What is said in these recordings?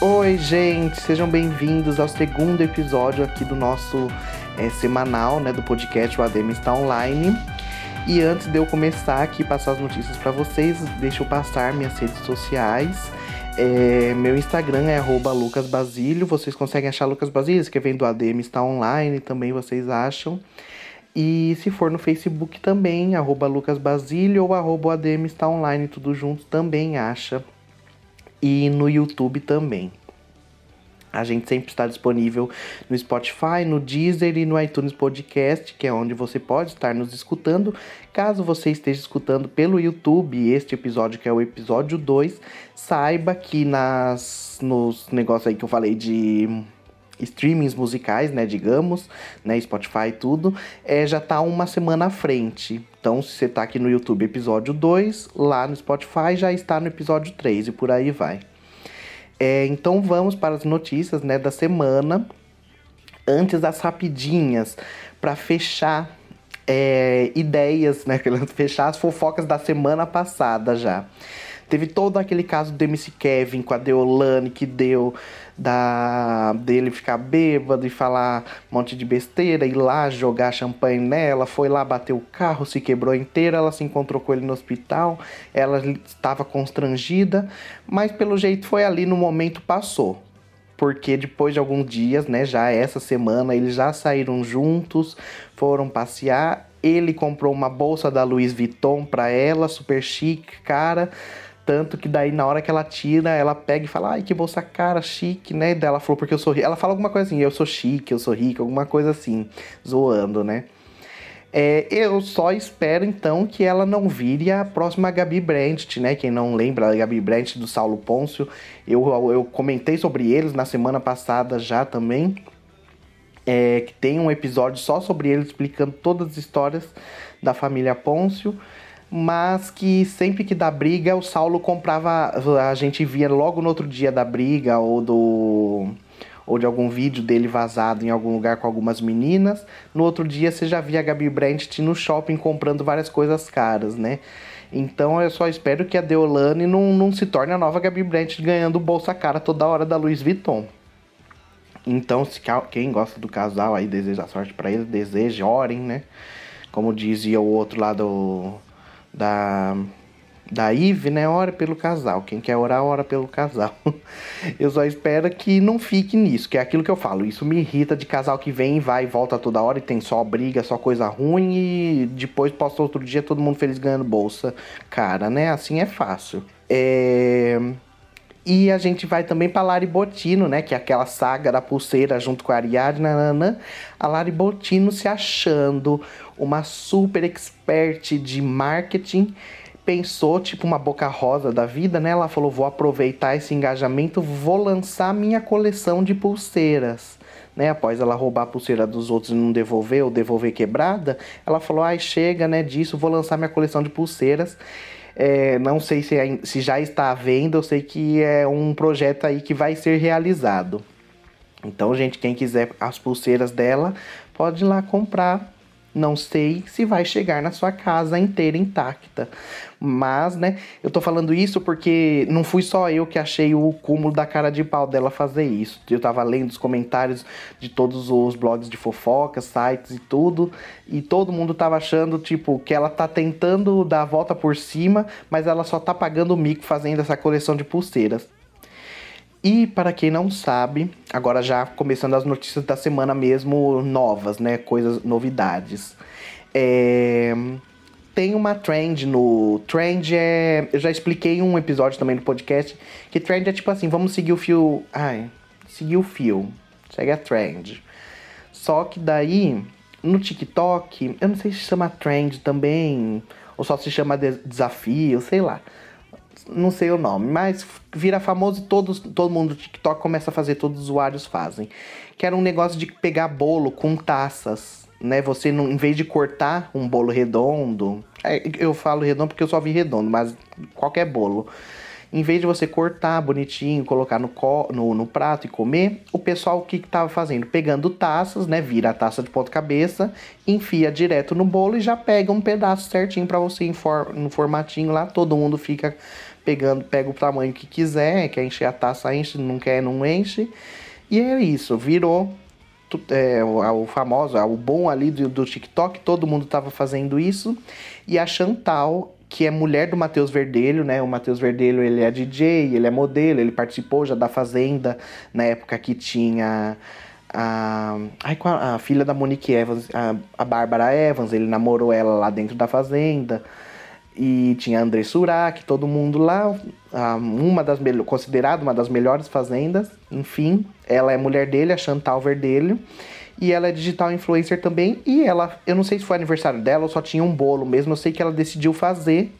Oi, gente, sejam bem-vindos ao segundo episódio aqui do nosso é, semanal, né, do podcast O ADM está online. E antes de eu começar aqui passar as notícias para vocês, deixa eu passar minhas redes sociais. É, meu Instagram é lucasbasilio. Vocês conseguem achar Lucas Basílio escrevendo ADM está online, também vocês acham. E se for no Facebook também, arroba lucasbasilio ou arroba ADM está online, tudo junto, também acha e no YouTube também. A gente sempre está disponível no Spotify, no Deezer e no iTunes Podcast, que é onde você pode estar nos escutando. Caso você esteja escutando pelo YouTube este episódio, que é o episódio 2, saiba que nas nos negócios aí que eu falei de streamings musicais, né, digamos, né, Spotify e tudo, é, já tá uma semana à frente. Então, se você tá aqui no YouTube episódio 2, lá no Spotify já está no episódio 3 e por aí vai. É, então vamos para as notícias, né, da semana. Antes das rapidinhas, para fechar é, ideias, né, fechar as fofocas da semana passada já. Teve todo aquele caso do MC Kevin com a Deolane que deu da dele ficar bêbado e falar um monte de besteira, ir lá jogar champanhe nela, foi lá bater o carro, se quebrou inteira, ela se encontrou com ele no hospital, ela estava constrangida, mas pelo jeito foi ali no momento passou. Porque depois de alguns dias, né, já essa semana, eles já saíram juntos, foram passear. Ele comprou uma bolsa da Louis Vuitton para ela, super chique, cara. Tanto que daí, na hora que ela tira, ela pega e fala, ai, que bolsa cara, chique, né? Daí ela falou, porque eu sou rica. Ela fala alguma coisa assim, eu sou chique, eu sou rica, alguma coisa assim, zoando, né? É, eu só espero então que ela não vire a próxima Gabi Brandt, né? Quem não lembra, a Gabi Brandt do Saulo Pôncio, eu, eu comentei sobre eles na semana passada já também. É, que tem um episódio só sobre eles explicando todas as histórias da família Pôncio mas que sempre que dá briga, o Saulo comprava. A gente via logo no outro dia da briga ou do. Ou de algum vídeo dele vazado em algum lugar com algumas meninas. No outro dia você já via a Gabi Brandt no shopping comprando várias coisas caras, né? Então eu só espero que a Deolane não, não se torne a nova Gabi Brandt ganhando bolsa cara toda hora da Louis Vuitton. Então, se quem gosta do casal aí deseja sorte para eles, deseje, orem, né? Como dizia o outro lá do da da Ive, né? Ora pelo casal. Quem quer orar, ora pelo casal. Eu só espero que não fique nisso, que é aquilo que eu falo. Isso me irrita de casal que vem vai e volta toda hora e tem só briga, só coisa ruim e depois posta outro dia todo mundo feliz ganhando bolsa. Cara, né? Assim é fácil. É... E a gente vai também para Lari Botino, né? Que é aquela saga da pulseira junto com a Ariadne. Nanana. A Lari Botino se achando uma super expert de marketing. Pensou, tipo, uma boca rosa da vida, né? Ela falou: vou aproveitar esse engajamento, vou lançar minha coleção de pulseiras. Né, após ela roubar a pulseira dos outros e não devolver ou devolver quebrada, ela falou: ai, chega né, disso, vou lançar minha coleção de pulseiras. É, não sei se, é, se já está à venda, eu sei que é um projeto aí que vai ser realizado. Então, gente, quem quiser as pulseiras dela, pode ir lá comprar não sei se vai chegar na sua casa inteira intacta. Mas, né, eu tô falando isso porque não fui só eu que achei o cúmulo da cara de pau dela fazer isso. Eu tava lendo os comentários de todos os blogs de fofoca, sites e tudo, e todo mundo tava achando, tipo, que ela tá tentando dar a volta por cima, mas ela só tá pagando o mico fazendo essa coleção de pulseiras. E para quem não sabe, agora já começando as notícias da semana mesmo novas, né? Coisas, novidades. É... Tem uma trend no. Trend é. Eu já expliquei um episódio também do podcast. Que trend é tipo assim: vamos seguir o fio. Ai, seguir o fio. Segue a trend. Só que daí, no TikTok, eu não sei se chama trend também. Ou só se chama de desafio, sei lá não sei o nome, mas vira famoso e todos, todo mundo do TikTok começa a fazer, todos os usuários fazem. Que era um negócio de pegar bolo com taças, né? Você, não, em vez de cortar um bolo redondo, é, eu falo redondo porque eu só vi redondo, mas qualquer bolo. Em vez de você cortar bonitinho, colocar no, no, no prato e comer, o pessoal o que estava fazendo? Pegando taças, né? Vira a taça de ponta cabeça, enfia direto no bolo e já pega um pedaço certinho para você for no formatinho lá. Todo mundo fica pegando, pega o tamanho que quiser, quer encher a taça, enche, não quer, não enche. E é isso, virou é, o, famoso, o bom ali do, do TikTok, todo mundo tava fazendo isso. E a Chantal, que é mulher do Matheus Verdelho, né? O Matheus Verdelho, ele é DJ, ele é modelo, ele participou já da Fazenda, na época que tinha a, a, a filha da Monique Evans, a, a Bárbara Evans, ele namorou ela lá dentro da Fazenda. E tinha André Surak, todo mundo lá, uma das considerada uma das melhores fazendas. Enfim, ela é mulher dele, a Chantal Verdelho. E ela é digital influencer também. E ela, eu não sei se foi aniversário dela ou só tinha um bolo mesmo. Eu sei que ela decidiu fazer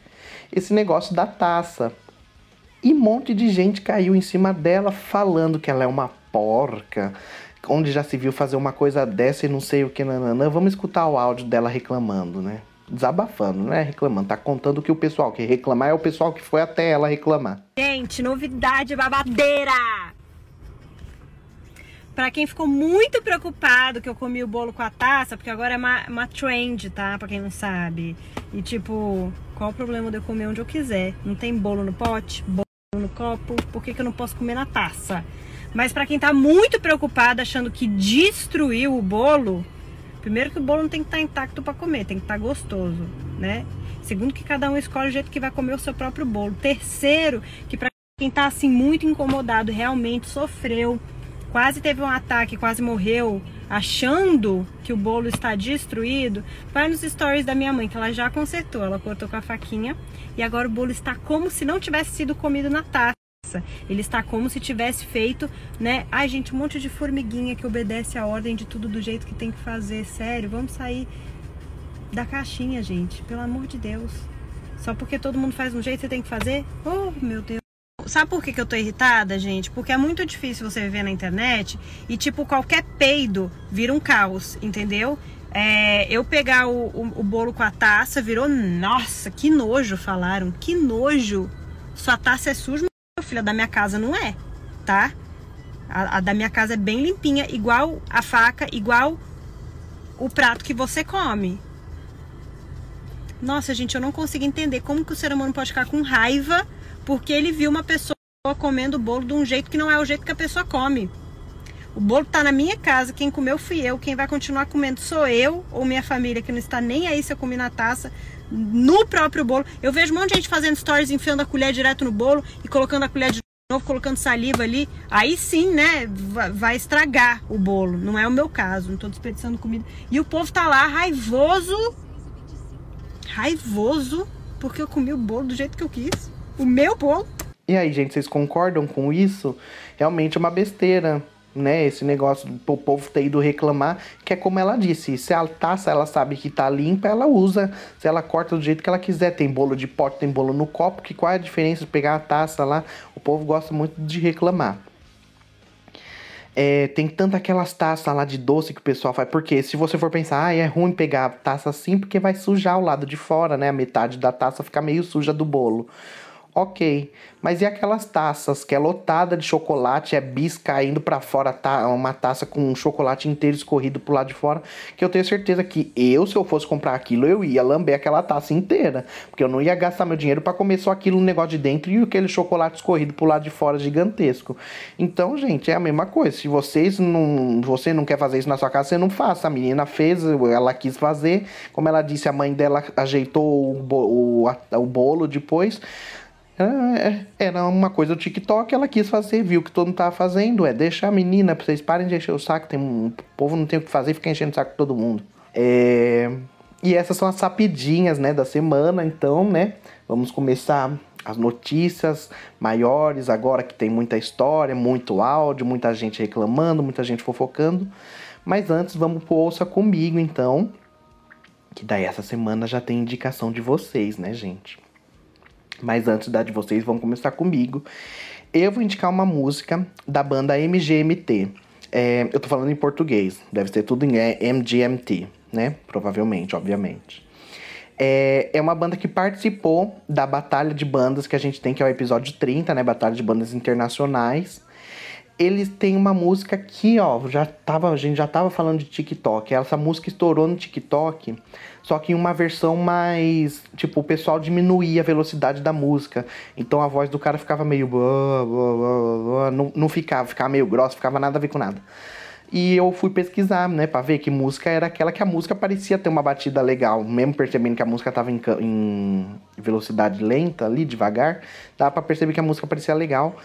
esse negócio da taça. E um monte de gente caiu em cima dela falando que ela é uma porca. Onde já se viu fazer uma coisa dessa e não sei o que, nananã. Vamos escutar o áudio dela reclamando, né? desabafando, né? Reclamando. Tá contando que o pessoal que reclamar é o pessoal que foi até ela reclamar. Gente, novidade babadeira! Pra quem ficou muito preocupado que eu comi o bolo com a taça, porque agora é uma, uma trend, tá? Pra quem não sabe. E tipo, qual o problema de eu comer onde eu quiser? Não tem bolo no pote, bolo no copo, por que, que eu não posso comer na taça? Mas para quem tá muito preocupado achando que destruiu o bolo, Primeiro que o bolo não tem que estar tá intacto para comer, tem que estar tá gostoso, né? Segundo que cada um escolhe o jeito que vai comer o seu próprio bolo. Terceiro, que para quem está assim muito incomodado, realmente sofreu, quase teve um ataque, quase morreu, achando que o bolo está destruído, vai nos stories da minha mãe, que ela já consertou. Ela cortou com a faquinha e agora o bolo está como se não tivesse sido comido na taça. Ele está como se tivesse feito, né? Ai, gente, um monte de formiguinha que obedece a ordem de tudo do jeito que tem que fazer. Sério, vamos sair da caixinha, gente. Pelo amor de Deus. Só porque todo mundo faz um jeito, você tem que fazer? Oh, meu Deus. Sabe por que, que eu tô irritada, gente? Porque é muito difícil você viver na internet e, tipo, qualquer peido vira um caos, entendeu? É, eu pegar o, o, o bolo com a taça virou. Nossa, que nojo, falaram. Que nojo. Sua taça é suja, filha, da minha casa não é, tá? A, a, da minha casa é bem limpinha, igual a faca, igual o prato que você come. Nossa, gente, eu não consigo entender como que o ser humano pode ficar com raiva porque ele viu uma pessoa comendo o bolo de um jeito que não é o jeito que a pessoa come. O bolo tá na minha casa, quem comeu fui eu, quem vai continuar comendo sou eu ou minha família, que não está nem aí se eu comi na taça, no próprio bolo. Eu vejo um monte de gente fazendo stories enfiando a colher direto no bolo e colocando a colher de novo, colocando saliva ali. Aí sim, né, vai estragar o bolo. Não é o meu caso, não tô desperdiçando comida. E o povo tá lá raivoso, raivoso, porque eu comi o bolo do jeito que eu quis. O meu bolo. E aí, gente, vocês concordam com isso? Realmente é uma besteira né? Esse negócio do povo ter ido reclamar, que é como ela disse, se a taça ela sabe que tá limpa, ela usa, se ela corta do jeito que ela quiser. Tem bolo de pote, tem bolo no copo, que qual é a diferença de pegar a taça lá? O povo gosta muito de reclamar. É, tem tanto aquelas taças lá de doce que o pessoal faz. Porque se você for pensar, ah, é ruim pegar taça assim porque vai sujar o lado de fora, né? A metade da taça fica meio suja do bolo ok. Mas e aquelas taças que é lotada de chocolate, é bis caindo para fora, tá? Uma taça com um chocolate inteiro escorrido pro lado de fora, que eu tenho certeza que eu, se eu fosse comprar aquilo, eu ia lamber aquela taça inteira. Porque eu não ia gastar meu dinheiro para comer só aquilo no negócio de dentro e aquele chocolate escorrido pro lado de fora gigantesco. Então, gente, é a mesma coisa. Se vocês não. Você não quer fazer isso na sua casa, você não faça. A menina fez, ela quis fazer. Como ela disse, a mãe dela ajeitou o, o, o bolo depois. É, era uma coisa do TikTok, ela quis fazer, viu que todo mundo tava fazendo, é deixar a menina, vocês parem de encher o saco, tem o povo não tem o que fazer, fica enchendo o saco de todo mundo. É, e essas são as sapidinhas, né, da semana, então, né, vamos começar as notícias maiores agora que tem muita história, muito áudio, muita gente reclamando, muita gente fofocando. Mas antes vamos pro Ouça Comigo, então, que daí essa semana já tem indicação de vocês, né, gente? Mas antes da de vocês, vamos começar comigo. Eu vou indicar uma música da banda MGMT. É, eu tô falando em português, deve ser tudo em é, MGMT, né? Provavelmente, obviamente. É, é uma banda que participou da batalha de bandas que a gente tem, que é o episódio 30, né? Batalha de bandas internacionais. Eles têm uma música que, ó, já tava, a gente já tava falando de TikTok. Essa música estourou no TikTok, só que em uma versão mais. Tipo, o pessoal diminuía a velocidade da música. Então a voz do cara ficava meio. Não, não ficava, ficava meio grossa, ficava nada a ver com nada. E eu fui pesquisar, né, pra ver que música era aquela que a música parecia ter uma batida legal. Mesmo percebendo que a música tava em, em velocidade lenta ali, devagar, dava pra perceber que a música parecia legal.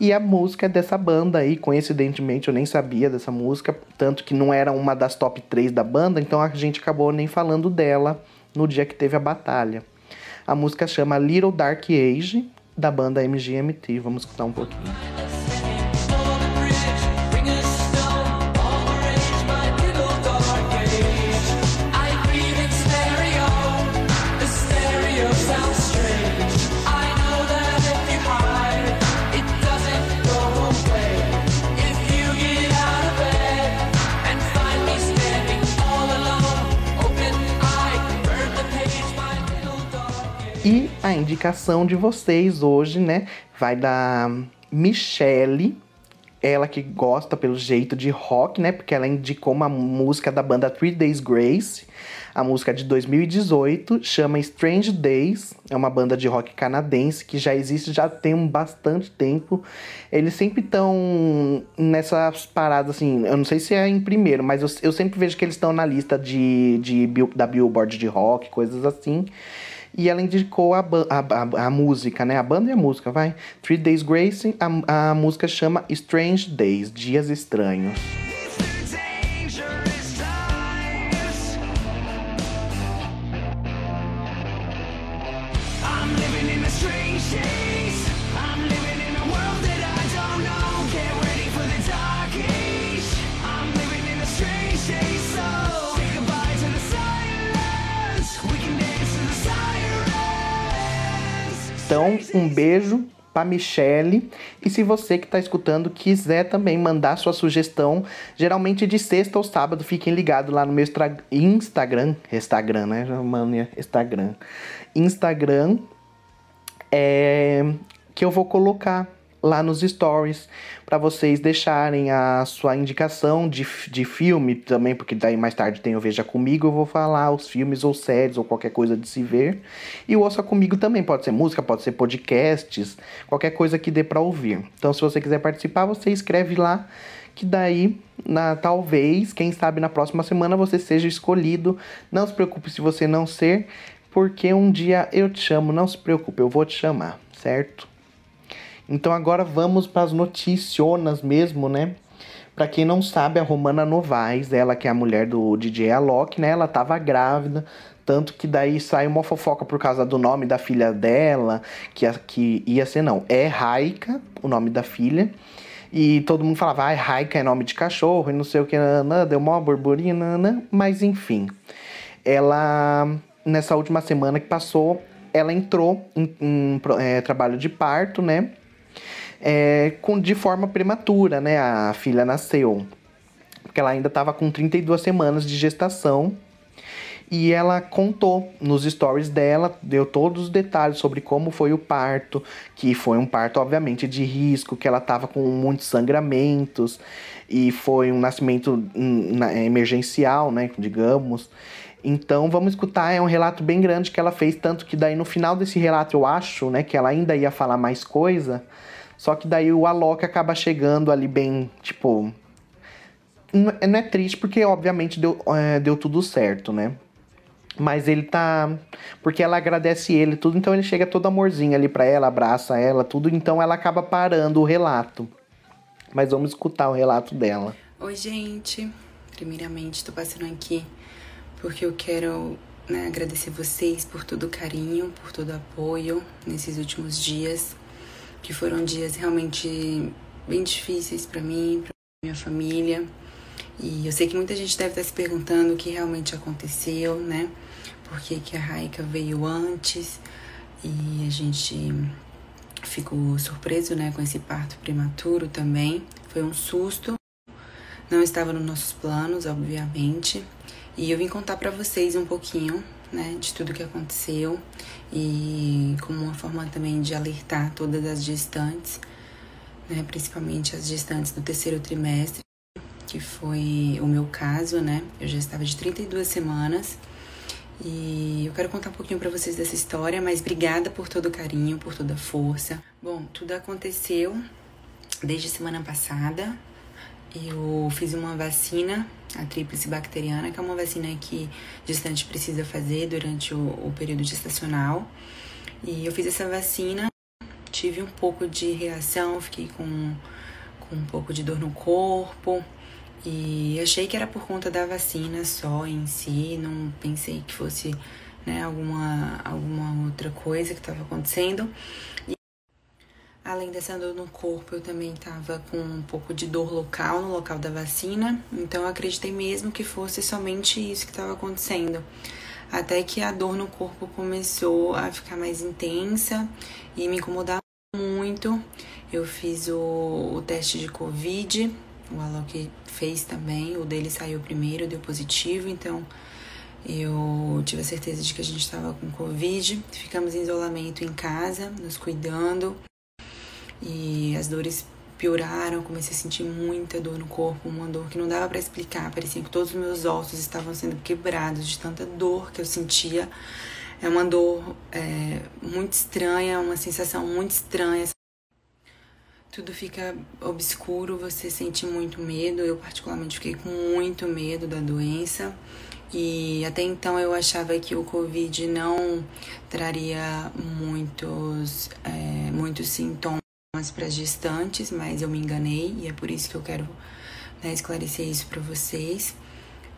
E a música é dessa banda aí, coincidentemente eu nem sabia dessa música, tanto que não era uma das top 3 da banda, então a gente acabou nem falando dela no dia que teve a batalha. A música chama Little Dark Age, da banda MGMT. Vamos escutar um pouquinho. A indicação de vocês hoje, né, vai da Michelle, ela que gosta pelo jeito de rock, né, porque ela indicou uma música da banda Three Days Grace, a música de 2018, chama Strange Days, é uma banda de rock canadense que já existe já tem um bastante tempo. Eles sempre estão nessas paradas assim, eu não sei se é em primeiro, mas eu, eu sempre vejo que eles estão na lista de, de, da Billboard de rock, coisas assim. E ela indicou a, a, a, a, música, né? A banda e a música, vai. Three Days Grace, a, a música chama Strange Days, Dias Estranhos. Então, um beijo para Michelle. E se você que está escutando quiser também mandar sua sugestão, geralmente de sexta ou sábado, fiquem ligados lá no meu Instagram, Instagram, né? Mania, Instagram. Instagram é que eu vou colocar lá nos stories para vocês deixarem a sua indicação de, de filme também, porque daí mais tarde tem o Veja Comigo, eu vou falar os filmes ou séries ou qualquer coisa de se ver. E o Ouça Comigo também, pode ser música, pode ser podcasts, qualquer coisa que dê para ouvir. Então se você quiser participar, você escreve lá que daí, na, talvez, quem sabe na próxima semana você seja escolhido. Não se preocupe se você não ser, porque um dia eu te chamo, não se preocupe, eu vou te chamar, certo? Então agora vamos para as noticionas mesmo, né? Para quem não sabe, a Romana Novaes, ela que é a mulher do DJ Alok, né? Ela tava grávida, tanto que daí saiu uma fofoca por causa do nome da filha dela, que, que ia ser não, é Raika, o nome da filha. E todo mundo falava, ah, Raika é nome de cachorro e não sei o que, nanã, deu mó burburina, mas enfim. Ela, nessa última semana que passou, ela entrou em, em é, trabalho de parto, né? É, com, de forma prematura, né? A filha nasceu. Porque ela ainda estava com 32 semanas de gestação. E ela contou nos stories dela, deu todos os detalhes sobre como foi o parto, que foi um parto, obviamente, de risco, que ela estava com muitos sangramentos, e foi um nascimento hum, emergencial, né, digamos. Então vamos escutar, é um relato bem grande que ela fez, tanto que daí no final desse relato eu acho, né, que ela ainda ia falar mais coisa, só que daí o Alok acaba chegando ali bem, tipo. Não é triste porque, obviamente, deu, é, deu tudo certo, né? Mas ele tá. Porque ela agradece ele tudo, então ele chega todo amorzinho ali pra ela, abraça ela, tudo, então ela acaba parando o relato. Mas vamos escutar o relato dela. Oi, gente. Primeiramente, tô passando aqui porque eu quero né, agradecer vocês por todo o carinho, por todo o apoio nesses últimos dias que foram dias realmente bem difíceis para mim, para minha família. E eu sei que muita gente deve estar se perguntando o que realmente aconteceu, né? Por que, que a Raika veio antes e a gente ficou surpreso, né, com esse parto prematuro também. Foi um susto. Não estava nos nossos planos, obviamente. E eu vim contar para vocês um pouquinho né, de tudo que aconteceu e como uma forma também de alertar todas as gestantes, né, principalmente as gestantes do terceiro trimestre, que foi o meu caso, né? Eu já estava de 32 semanas. E eu quero contar um pouquinho para vocês dessa história, mas obrigada por todo o carinho, por toda a força. Bom, tudo aconteceu desde semana passada. Eu fiz uma vacina, a tríplice bacteriana, que é uma vacina que gestante precisa fazer durante o, o período gestacional. E eu fiz essa vacina, tive um pouco de reação, fiquei com, com um pouco de dor no corpo, e achei que era por conta da vacina só em si, não pensei que fosse né, alguma, alguma outra coisa que estava acontecendo. E, além dessa dor no corpo, eu também estava com um pouco de dor local, no local da vacina, então eu acreditei mesmo que fosse somente isso que estava acontecendo. Até que a dor no corpo começou a ficar mais intensa e me incomodar muito. Eu fiz o, o teste de Covid o Alok fez também, o dele saiu primeiro, deu positivo, então eu tive a certeza de que a gente estava com Covid. Ficamos em isolamento em casa, nos cuidando, e as dores pioraram. Comecei a sentir muita dor no corpo, uma dor que não dava para explicar. Parecia que todos os meus ossos estavam sendo quebrados de tanta dor que eu sentia. É uma dor é, muito estranha, uma sensação muito estranha tudo fica obscuro, você sente muito medo. Eu, particularmente, fiquei com muito medo da doença. E até então eu achava que o Covid não traria muitos, é, muitos sintomas para gestantes, mas eu me enganei e é por isso que eu quero né, esclarecer isso para vocês.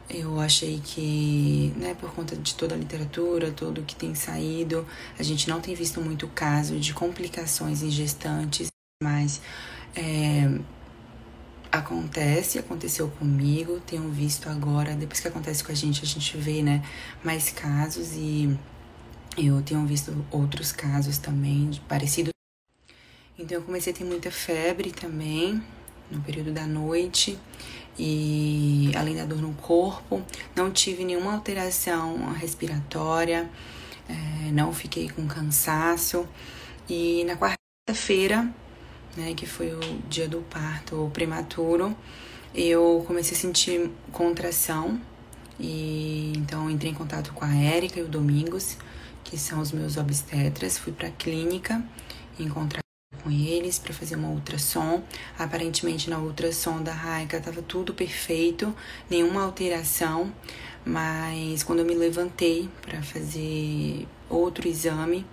Eu achei que, né, por conta de toda a literatura, tudo que tem saído, a gente não tem visto muito caso de complicações em gestantes mas é, acontece, aconteceu comigo, tenho visto agora, depois que acontece com a gente, a gente vê, né, mais casos e eu tenho visto outros casos também parecidos. Então eu comecei a ter muita febre também no período da noite e além da dor no corpo, não tive nenhuma alteração respiratória, é, não fiquei com cansaço. E na quarta-feira né, que foi o dia do parto prematuro, eu comecei a sentir contração. E então entrei em contato com a Érica e o Domingos, que são os meus obstetras, fui para a clínica encontrar com eles para fazer uma ultrassom. Aparentemente na ultrassom da Raika estava tudo perfeito, nenhuma alteração, mas quando eu me levantei para fazer outro exame,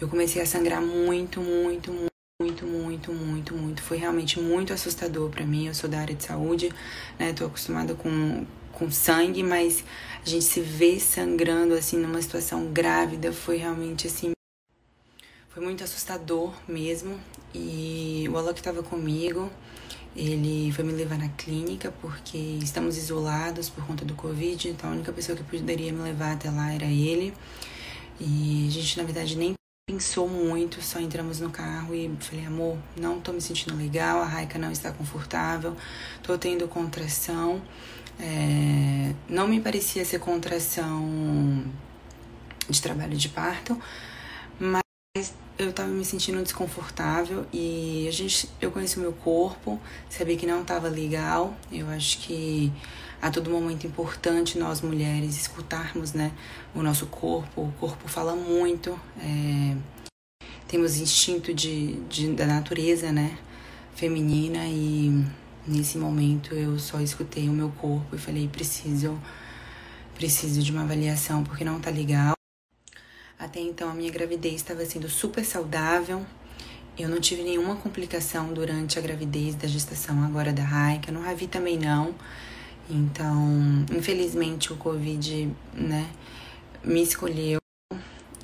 eu comecei a sangrar muito, muito, muito muito, muito, muito, muito. Foi realmente muito assustador para mim. Eu sou da área de saúde, né? Tô acostumada com, com sangue, mas a gente se vê sangrando assim numa situação grávida foi realmente assim. Foi muito assustador mesmo. E o Alok estava comigo. Ele foi me levar na clínica porque estamos isolados por conta do Covid, então a única pessoa que poderia me levar até lá era ele. E a gente, na verdade, nem pensou muito, só entramos no carro e falei, amor, não tô me sentindo legal, a Raika não está confortável, tô tendo contração. É, não me parecia ser contração de trabalho de parto, eu tava me sentindo desconfortável e a gente, eu conheço o meu corpo, sabia que não tava legal. Eu acho que a todo momento importante nós mulheres escutarmos né, o nosso corpo. O corpo fala muito, é, temos instinto de, de, da natureza né, feminina e nesse momento eu só escutei o meu corpo e falei: preciso, preciso de uma avaliação porque não tá legal. Até então a minha gravidez estava sendo super saudável. Eu não tive nenhuma complicação durante a gravidez da gestação agora da Raika, no Ravi também não. Então, infelizmente, o Covid, né, me escolheu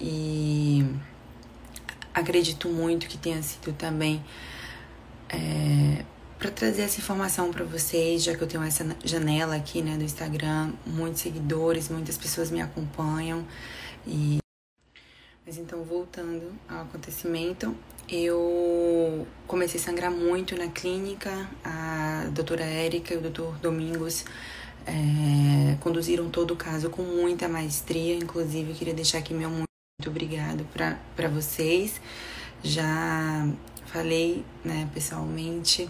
e acredito muito que tenha sido também é, para trazer essa informação para vocês, já que eu tenho essa janela aqui, né, do Instagram, muitos seguidores, muitas pessoas me acompanham e mas então, voltando ao acontecimento, eu comecei a sangrar muito na clínica. A doutora Érica e o doutor Domingos é, conduziram todo o caso com muita maestria. Inclusive, eu queria deixar aqui meu muito obrigado para vocês. Já falei, né, pessoalmente,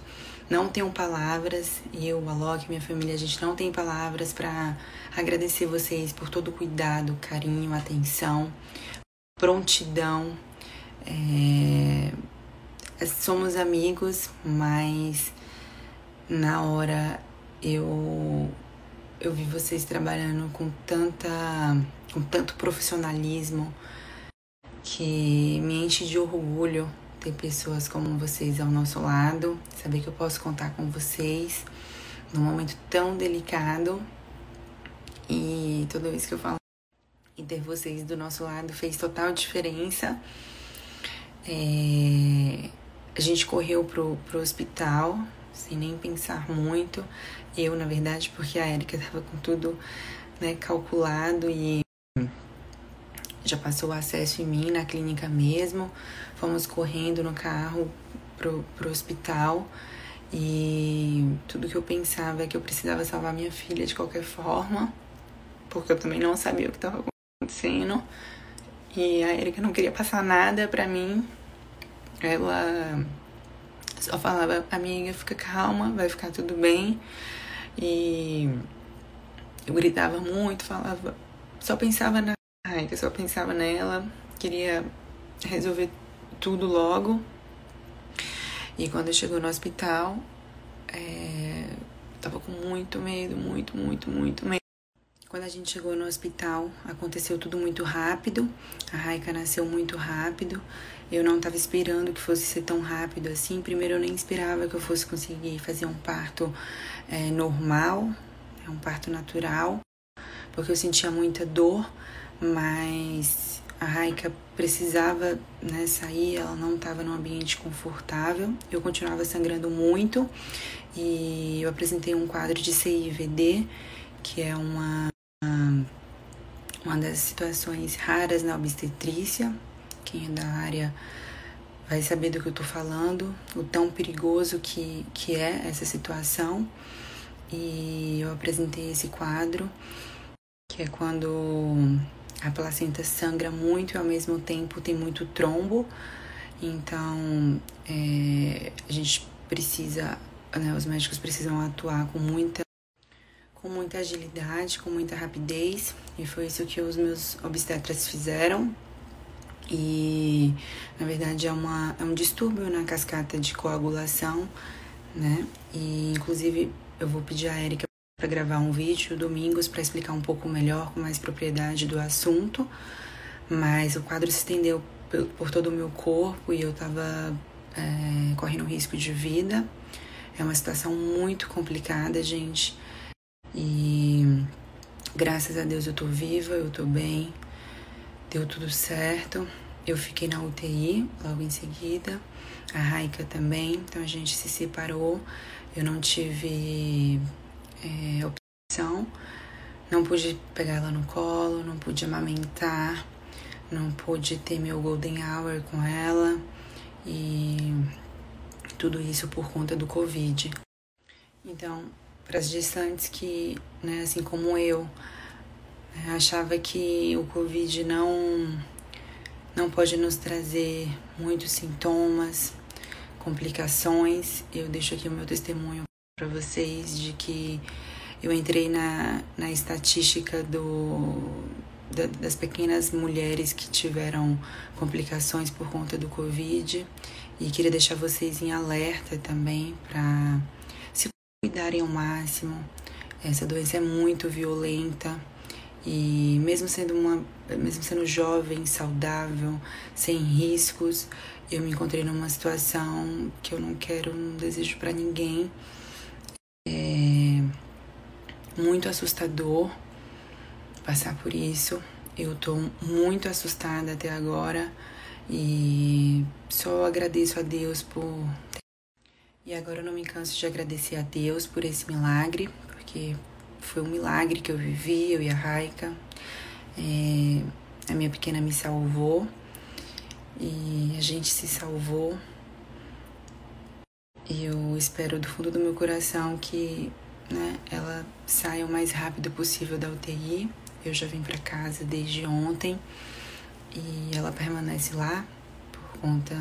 não tenho palavras, e eu, a Loki, minha família, a gente não tem palavras para agradecer vocês por todo o cuidado, carinho, atenção, prontidão. É... Somos amigos, mas na hora eu eu vi vocês trabalhando com tanta com tanto profissionalismo que me enche de orgulho ter pessoas como vocês ao nosso lado, saber que eu posso contar com vocês num momento tão delicado e toda vez que eu falo e ter vocês do nosso lado fez total diferença. É, a gente correu pro, pro hospital sem nem pensar muito. Eu, na verdade, porque a Erika estava com tudo né, calculado e já passou o acesso em mim na clínica mesmo. Fomos correndo no carro pro, pro hospital e tudo que eu pensava é que eu precisava salvar minha filha de qualquer forma, porque eu também não sabia o que estava acontecendo. E a Erika não queria passar nada para mim. Ela só falava, amiga, fica calma, vai ficar tudo bem. E eu gritava muito, falava, só pensava na Raika, só pensava nela, queria resolver tudo logo. E quando chegou no hospital, é, tava com muito medo, muito, muito, muito medo. Quando a gente chegou no hospital, aconteceu tudo muito rápido. A Raika nasceu muito rápido. Eu não estava esperando que fosse ser tão rápido assim. Primeiro, eu nem esperava que eu fosse conseguir fazer um parto é, normal, é um parto natural, porque eu sentia muita dor, mas a Raika precisava né, sair, ela não estava num ambiente confortável. Eu continuava sangrando muito e eu apresentei um quadro de CIVD, que é uma uma das situações raras na obstetrícia. Quem é da área vai saber do que eu tô falando, o tão perigoso que, que é essa situação. E eu apresentei esse quadro, que é quando a placenta sangra muito e ao mesmo tempo tem muito trombo. Então, é, a gente precisa, né, os médicos precisam atuar com muita com muita agilidade, com muita rapidez, e foi isso que os meus obstetras fizeram. E na verdade é, uma, é um distúrbio na cascata de coagulação, né? E inclusive eu vou pedir a Erika para gravar um vídeo domingos para explicar um pouco melhor, com mais propriedade do assunto. Mas o quadro se estendeu por todo o meu corpo e eu tava é, correndo risco de vida. É uma situação muito complicada, gente. E graças a Deus eu tô viva, eu tô bem, deu tudo certo. Eu fiquei na UTI logo em seguida, a Raika também, então a gente se separou. Eu não tive é, opção, não pude pegar ela no colo, não pude amamentar, não pude ter meu golden hour com ela e tudo isso por conta do Covid. Então, para as gestantes que, né, assim como eu, né, achava que o Covid não, não pode nos trazer muitos sintomas, complicações. Eu deixo aqui o meu testemunho para vocês de que eu entrei na, na estatística do, da, das pequenas mulheres que tiveram complicações por conta do Covid e queria deixar vocês em alerta também para cuidarem ao máximo. Essa doença é muito violenta e mesmo sendo uma, mesmo sendo jovem, saudável, sem riscos, eu me encontrei numa situação que eu não quero, não desejo para ninguém. É muito assustador passar por isso. Eu tô muito assustada até agora e só agradeço a Deus por e agora eu não me canso de agradecer a Deus por esse milagre, porque foi um milagre que eu vivi, eu e a Raika. É, a minha pequena me salvou e a gente se salvou. E eu espero do fundo do meu coração que né, ela saia o mais rápido possível da UTI. Eu já vim para casa desde ontem e ela permanece lá por conta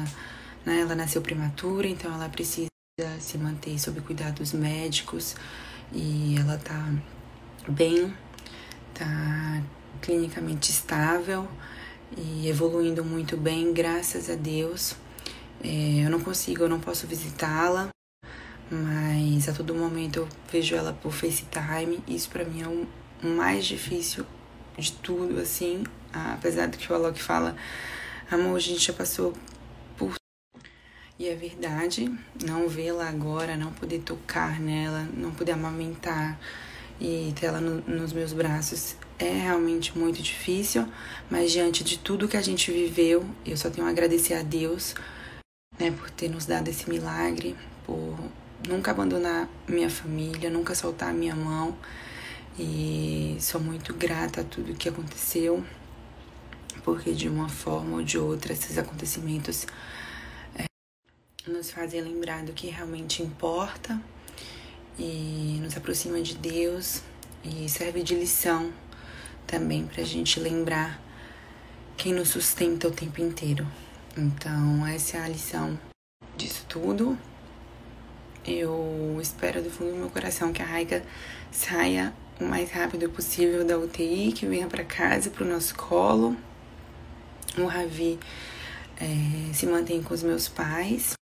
né? Ela nasceu prematura, então ela precisa se manter sob cuidados médicos e ela tá bem, tá clinicamente estável e evoluindo muito bem, graças a Deus. É, eu não consigo, eu não posso visitá-la, mas a todo momento eu vejo ela por FaceTime. Isso para mim é o mais difícil de tudo, assim. Apesar do que o Alok fala, amor, a gente já passou. E é verdade, não vê-la agora, não poder tocar nela, não poder amamentar e ter ela no, nos meus braços é realmente muito difícil, mas diante de tudo que a gente viveu, eu só tenho a agradecer a Deus, né, por ter nos dado esse milagre, por nunca abandonar minha família, nunca soltar a minha mão. E sou muito grata a tudo que aconteceu, porque de uma forma ou de outra esses acontecimentos nos fazem lembrar do que realmente importa e nos aproxima de Deus e serve de lição também para a gente lembrar quem nos sustenta o tempo inteiro. Então, essa é a lição disso tudo. Eu espero do fundo do meu coração que a Raika saia o mais rápido possível da UTI, que venha para casa, para o nosso colo. O Ravi é, se mantém com os meus pais,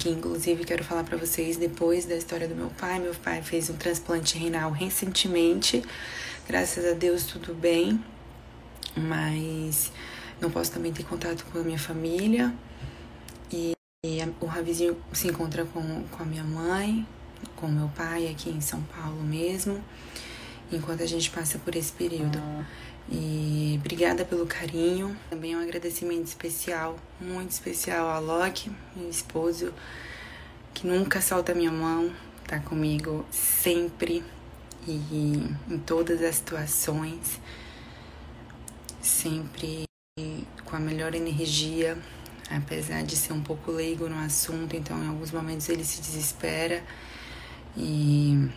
que inclusive quero falar para vocês depois da história do meu pai. Meu pai fez um transplante renal recentemente, graças a Deus tudo bem, mas não posso também ter contato com a minha família. E e o Ravizinho se encontra com, com a minha mãe, com meu pai aqui em São Paulo mesmo, enquanto a gente passa por esse período. E obrigada pelo carinho. Também um agradecimento especial, muito especial a Loki, meu esposo, que nunca solta minha mão, tá comigo sempre e em todas as situações, sempre com a melhor energia, apesar de ser um pouco leigo no assunto, então em alguns momentos ele se desespera e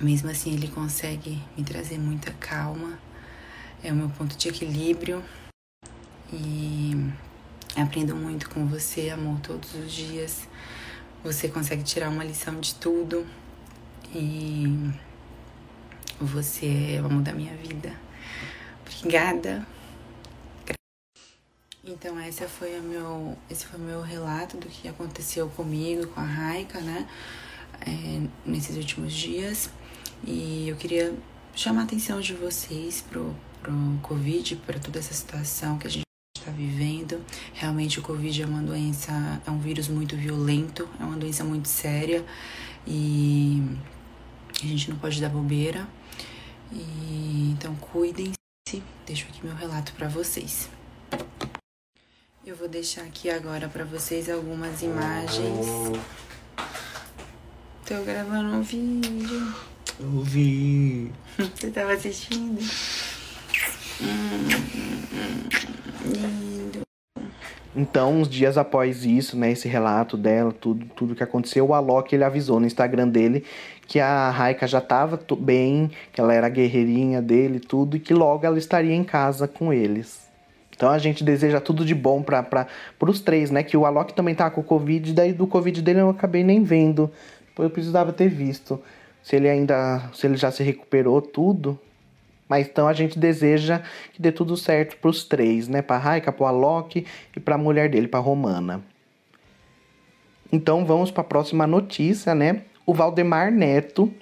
mesmo assim ele consegue me trazer muita calma. É o meu ponto de equilíbrio e aprendo muito com você, amor, todos os dias. Você consegue tirar uma lição de tudo e você é o amor da minha vida. Obrigada. Então esse foi meu, esse foi o meu relato do que aconteceu comigo, com a Raika, né? É, nesses últimos dias. E eu queria chamar a atenção de vocês pro, pro Covid, para toda essa situação que a gente está vivendo. Realmente o Covid é uma doença, é um vírus muito violento, é uma doença muito séria e a gente não pode dar bobeira. E então cuidem-se. Deixo aqui meu relato para vocês. Eu vou deixar aqui agora para vocês algumas imagens. Tô gravando um vídeo. Eu vi. Você tava assistindo? Então, uns dias após isso, né, esse relato dela, tudo, tudo que aconteceu, o Alok ele avisou no Instagram dele que a Raika já tava bem, que ela era a guerreirinha dele, tudo, e que logo ela estaria em casa com eles. Então a gente deseja tudo de bom para os três, né? Que o Alok também tá com o Covid, daí do Covid dele eu acabei nem vendo. Eu precisava ter visto. Se ele ainda. Se ele já se recuperou tudo. Mas então a gente deseja que dê tudo certo para os três, né? Para Raika, para Alok e para a mulher dele, para Romana. Então vamos para a próxima notícia, né? O Valdemar Neto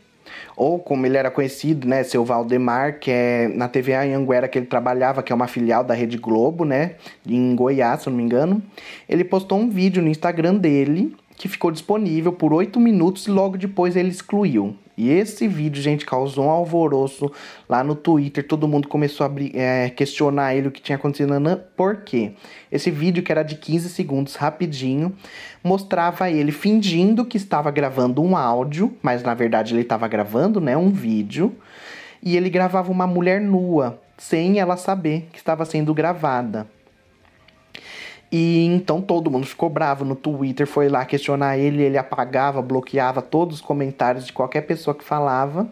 ou como ele era conhecido, né, seu Valdemar, que é na TV Anhanguera que ele trabalhava, que é uma filial da Rede Globo, né, em Goiás, se não me engano. Ele postou um vídeo no Instagram dele que ficou disponível por 8 minutos e logo depois ele excluiu. E esse vídeo, gente, causou um alvoroço lá no Twitter. Todo mundo começou a é, questionar ele o que tinha acontecido. Por quê? Esse vídeo, que era de 15 segundos, rapidinho, mostrava ele fingindo que estava gravando um áudio, mas na verdade ele estava gravando, né, um vídeo. E ele gravava uma mulher nua, sem ela saber que estava sendo gravada. E então todo mundo ficou bravo no Twitter, foi lá questionar ele, ele apagava, bloqueava todos os comentários de qualquer pessoa que falava.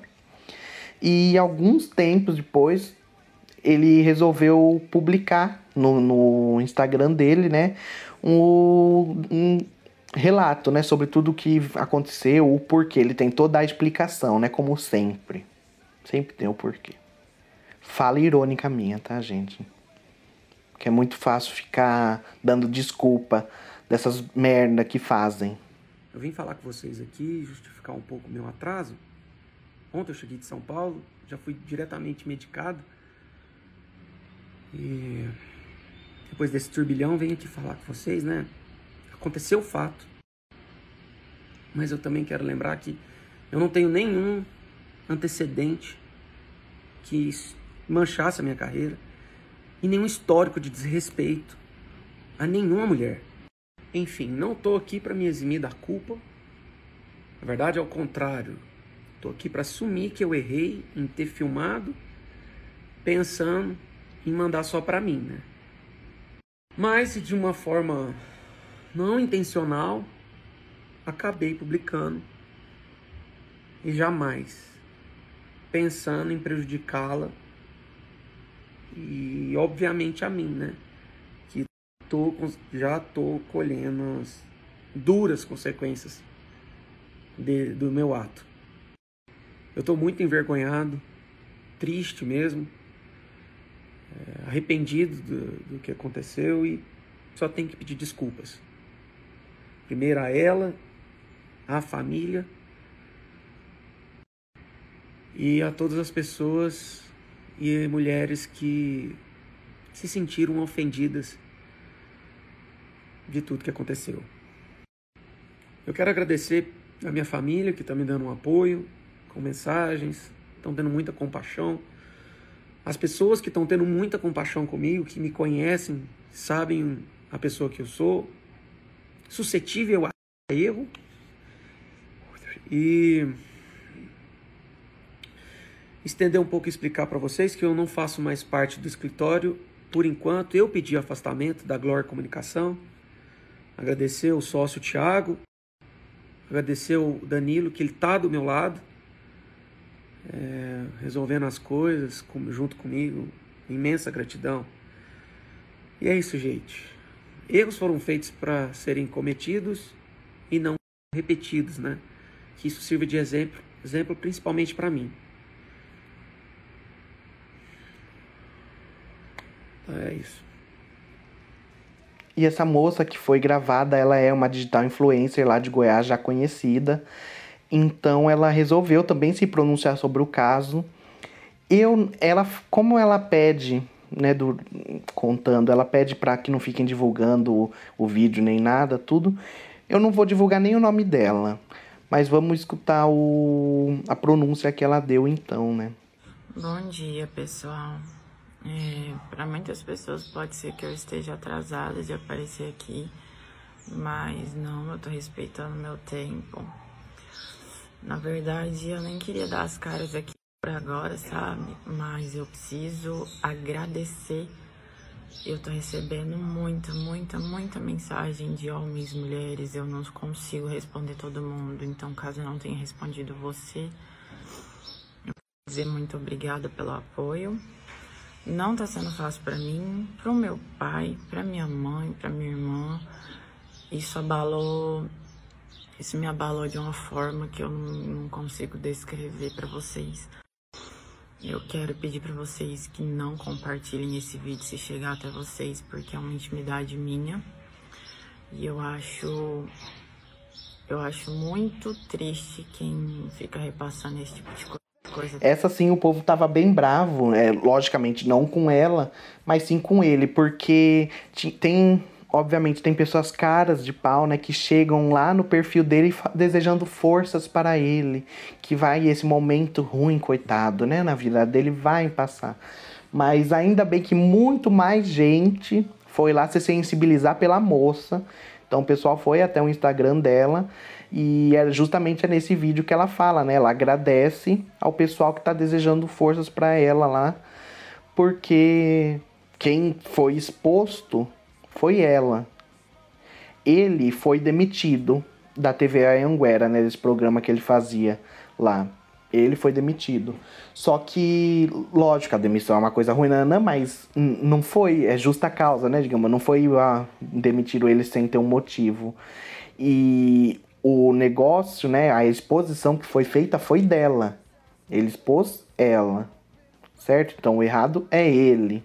E alguns tempos depois, ele resolveu publicar no, no Instagram dele, né, um, um relato, né, sobre tudo o que aconteceu, o porquê. Ele tem toda a explicação, né, como sempre. Sempre tem o porquê. Fala irônica minha, tá, gente? Que é muito fácil ficar dando desculpa dessas merda que fazem. Eu vim falar com vocês aqui, justificar um pouco o meu atraso. Ontem eu cheguei de São Paulo, já fui diretamente medicado. E depois desse turbilhão, venho aqui falar com vocês, né? Aconteceu o fato. Mas eu também quero lembrar que eu não tenho nenhum antecedente que manchasse a minha carreira e nenhum histórico de desrespeito a nenhuma mulher. Enfim, não estou aqui para me eximir da culpa. Na verdade, é o contrário. Estou aqui para assumir que eu errei em ter filmado, pensando em mandar só para mim, né? Mas de uma forma não intencional, acabei publicando e jamais pensando em prejudicá-la e obviamente a mim, né? Que tô, já tô colhendo as duras consequências de, do meu ato. Eu tô muito envergonhado, triste mesmo, é, arrependido do, do que aconteceu e só tenho que pedir desculpas. Primeiro a ela, à família e a todas as pessoas e mulheres que se sentiram ofendidas de tudo que aconteceu. Eu quero agradecer a minha família que está me dando um apoio, com mensagens, estão tendo muita compaixão. As pessoas que estão tendo muita compaixão comigo, que me conhecem, sabem a pessoa que eu sou, suscetível a erro. E estender um pouco e explicar para vocês que eu não faço mais parte do escritório por enquanto. Eu pedi afastamento da Glória Comunicação. Agradecer o sócio Tiago, agradecer o Danilo, que ele está do meu lado, é, resolvendo as coisas com, junto comigo. Imensa gratidão. E é isso, gente. Erros foram feitos para serem cometidos e não repetidos, né? Que isso sirva de exemplo, exemplo principalmente para mim. É isso. E essa moça que foi gravada, ela é uma digital influencer lá de Goiás, já conhecida. Então ela resolveu também se pronunciar sobre o caso. Eu, ela, como ela pede, né, do, contando, ela pede para que não fiquem divulgando o, o vídeo nem nada, tudo. Eu não vou divulgar nem o nome dela, mas vamos escutar o, a pronúncia que ela deu então, né? Bom dia, pessoal. É, para muitas pessoas pode ser que eu esteja atrasada de aparecer aqui, mas não, eu tô respeitando meu tempo. Na verdade, eu nem queria dar as caras aqui por agora, sabe? Mas eu preciso agradecer. Eu tô recebendo muita, muita, muita mensagem de homens, mulheres. Eu não consigo responder todo mundo. Então, caso eu não tenha respondido você, eu quero dizer muito obrigada pelo apoio. Não tá sendo fácil para mim, pro meu pai, pra minha mãe, pra minha irmã. Isso abalou. Isso me abalou de uma forma que eu não consigo descrever para vocês. Eu quero pedir para vocês que não compartilhem esse vídeo se chegar até vocês, porque é uma intimidade minha. E eu acho eu acho muito triste quem fica repassando esse tipo de coisa coisa. Essa sim, o povo tava bem bravo, é, logicamente não com ela, mas sim com ele, porque tem obviamente tem pessoas caras de pau, né, que chegam lá no perfil dele desejando forças para ele, que vai esse momento ruim, coitado, né, na vida dele vai passar. Mas ainda bem que muito mais gente foi lá se sensibilizar pela moça. Então o pessoal foi até o Instagram dela e é justamente nesse vídeo que ela fala, né? Ela agradece ao pessoal que está desejando forças para ela lá, porque quem foi exposto foi ela. Ele foi demitido da TV Anguera, né? Desse programa que ele fazia lá. Ele foi demitido. Só que, lógico, a demissão é uma coisa ruim, não, mas não foi, é justa causa, né? Digamos, não foi ah, demitiram ele sem ter um motivo. E o negócio, né? A exposição que foi feita foi dela. Ele expôs ela, certo? Então o errado é ele.